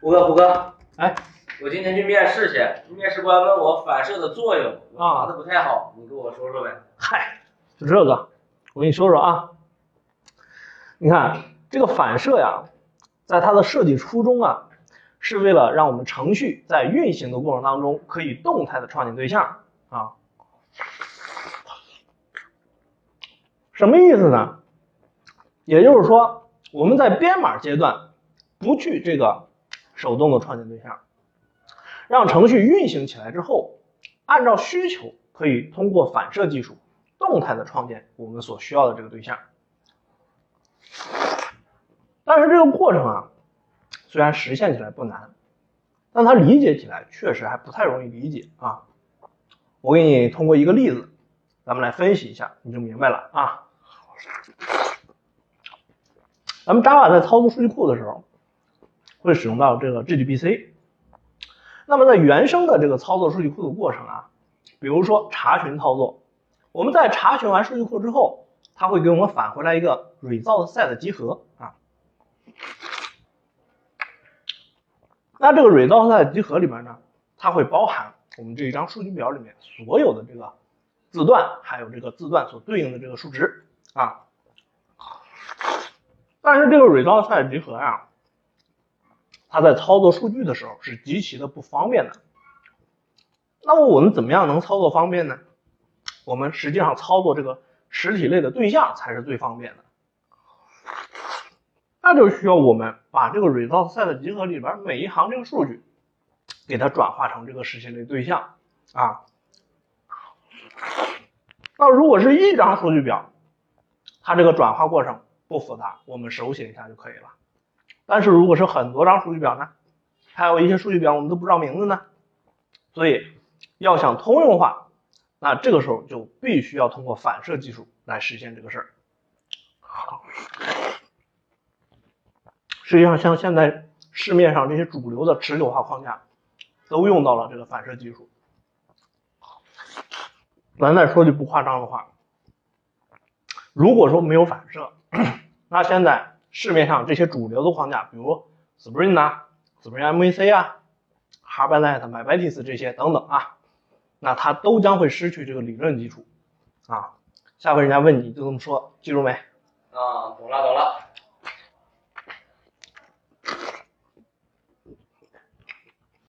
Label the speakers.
Speaker 1: 胡哥，胡哥，
Speaker 2: 哎，
Speaker 1: 我今天去面试去，面试官问我反射的作用，我
Speaker 2: 啊
Speaker 1: 答的不太好，你给我说说呗。
Speaker 2: 嗨，就这个，我跟你说说啊。你看这个反射呀，在它的设计初衷啊，是为了让我们程序在运行的过程当中可以动态的创建对象啊。什么意思呢？也就是说，我们在编码阶段不去这个手动的创建对象，让程序运行起来之后，按照需求可以通过反射技术动态的创建我们所需要的这个对象。但是这个过程啊，虽然实现起来不难，但它理解起来确实还不太容易理解啊。我给你通过一个例子，咱们来分析一下，你就明白了啊。咱们 Java 在操作数据库的时候，会使用到这个 JDBC。那么在原生的这个操作数据库的过程啊，比如说查询操作，我们在查询完数据库之后，它会给我们返回来一个 result set 集合啊。那这个 result set 集合里面呢，它会包含我们这一张数据表里面所有的这个字段，还有这个字段所对应的这个数值啊。但是这个 result set 集合啊，它在操作数据的时候是极其的不方便的。那么我们怎么样能操作方便呢？我们实际上操作这个实体类的对象才是最方便的。那就需要我们把这个 result set 集合里边每一行这个数据，给它转化成这个实体类对象啊。那如果是一张数据表，它这个转化过程不复杂，我们手写一下就可以了。但是如果是很多张数据表呢，还有一些数据表我们都不知道名字呢，所以要想通用化，那这个时候就必须要通过反射技术来实现这个事儿。实际上，像现在市面上这些主流的持久化框架，都用到了这个反射技术。咱再说句不夸张的话，如果说没有反射，那现在市面上这些主流的框架，比如 Spring 啊、Spring MVC 啊、Hibernate、MyBatis 这些等等啊，那它都将会失去这个理论基础啊。下回人家问你就这么说，记住没？
Speaker 1: 啊，懂了懂了。